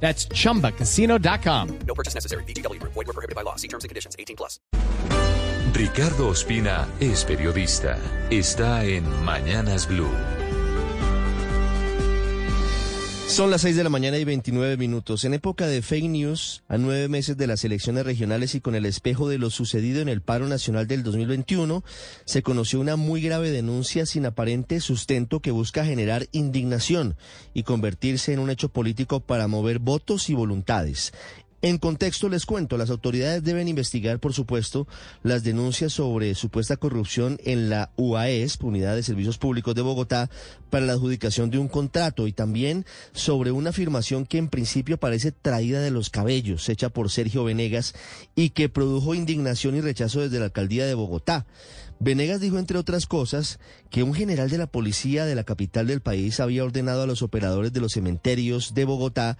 That's chumbacasino.com. No purchase necessary. BGW. Void were prohibited by law. See terms and conditions. 18 plus. Ricardo Ospina es periodista. Está en Mañanas Blue. Son las 6 de la mañana y 29 minutos. En época de fake news, a nueve meses de las elecciones regionales y con el espejo de lo sucedido en el paro nacional del 2021, se conoció una muy grave denuncia sin aparente sustento que busca generar indignación y convertirse en un hecho político para mover votos y voluntades. En contexto les cuento, las autoridades deben investigar, por supuesto, las denuncias sobre supuesta corrupción en la UAES, Unidad de Servicios Públicos de Bogotá, para la adjudicación de un contrato y también sobre una afirmación que en principio parece traída de los cabellos, hecha por Sergio Venegas y que produjo indignación y rechazo desde la alcaldía de Bogotá. Venegas dijo, entre otras cosas, que un general de la policía de la capital del país había ordenado a los operadores de los cementerios de Bogotá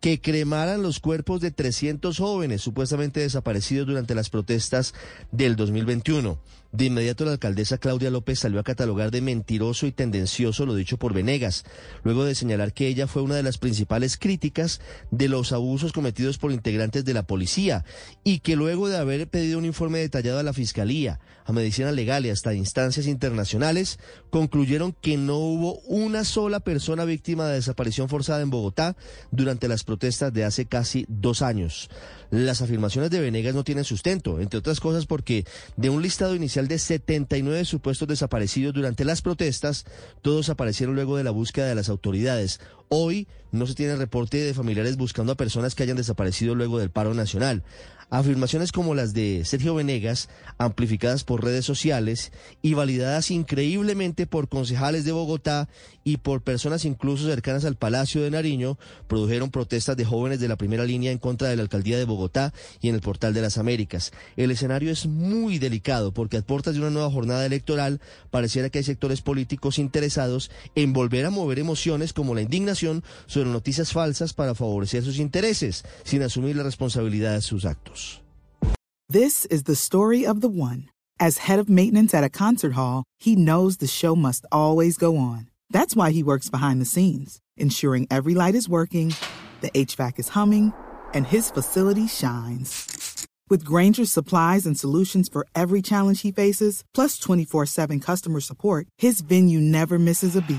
que cremaran los cuerpos de 300 jóvenes supuestamente desaparecidos durante las protestas del 2021. De inmediato la alcaldesa Claudia López salió a catalogar de mentiroso y tendencioso lo dicho por Venegas, luego de señalar que ella fue una de las principales críticas de los abusos cometidos por integrantes de la policía y que luego de haber pedido un informe detallado a la Fiscalía, a Medicina Legal y hasta instancias internacionales, concluyeron que no hubo una sola persona víctima de desaparición forzada en Bogotá durante las protestas de hace casi dos años. Las afirmaciones de Venegas no tienen sustento, entre otras cosas porque de un listado inicial de 79 supuestos desaparecidos durante las protestas, todos aparecieron luego de la búsqueda de las autoridades. Hoy no se tiene reporte de familiares buscando a personas que hayan desaparecido luego del paro nacional. Afirmaciones como las de Sergio Venegas, amplificadas por redes sociales y validadas increíblemente por concejales de Bogotá y por personas incluso cercanas al Palacio de Nariño, produjeron protestas de jóvenes de la primera línea en contra de la alcaldía de Bogotá y en el Portal de las Américas. El escenario es muy delicado porque a puertas de una nueva jornada electoral pareciera que hay sectores políticos interesados en volver a mover emociones como la indignación sobre noticias falsas para favorecer sus intereses, sin asumir la responsabilidad de sus actos. This is the story of the one. As head of maintenance at a concert hall, he knows the show must always go on. That's why he works behind the scenes, ensuring every light is working, the HVAC is humming, and his facility shines. With Granger's supplies and solutions for every challenge he faces, plus 24 7 customer support, his venue never misses a beat.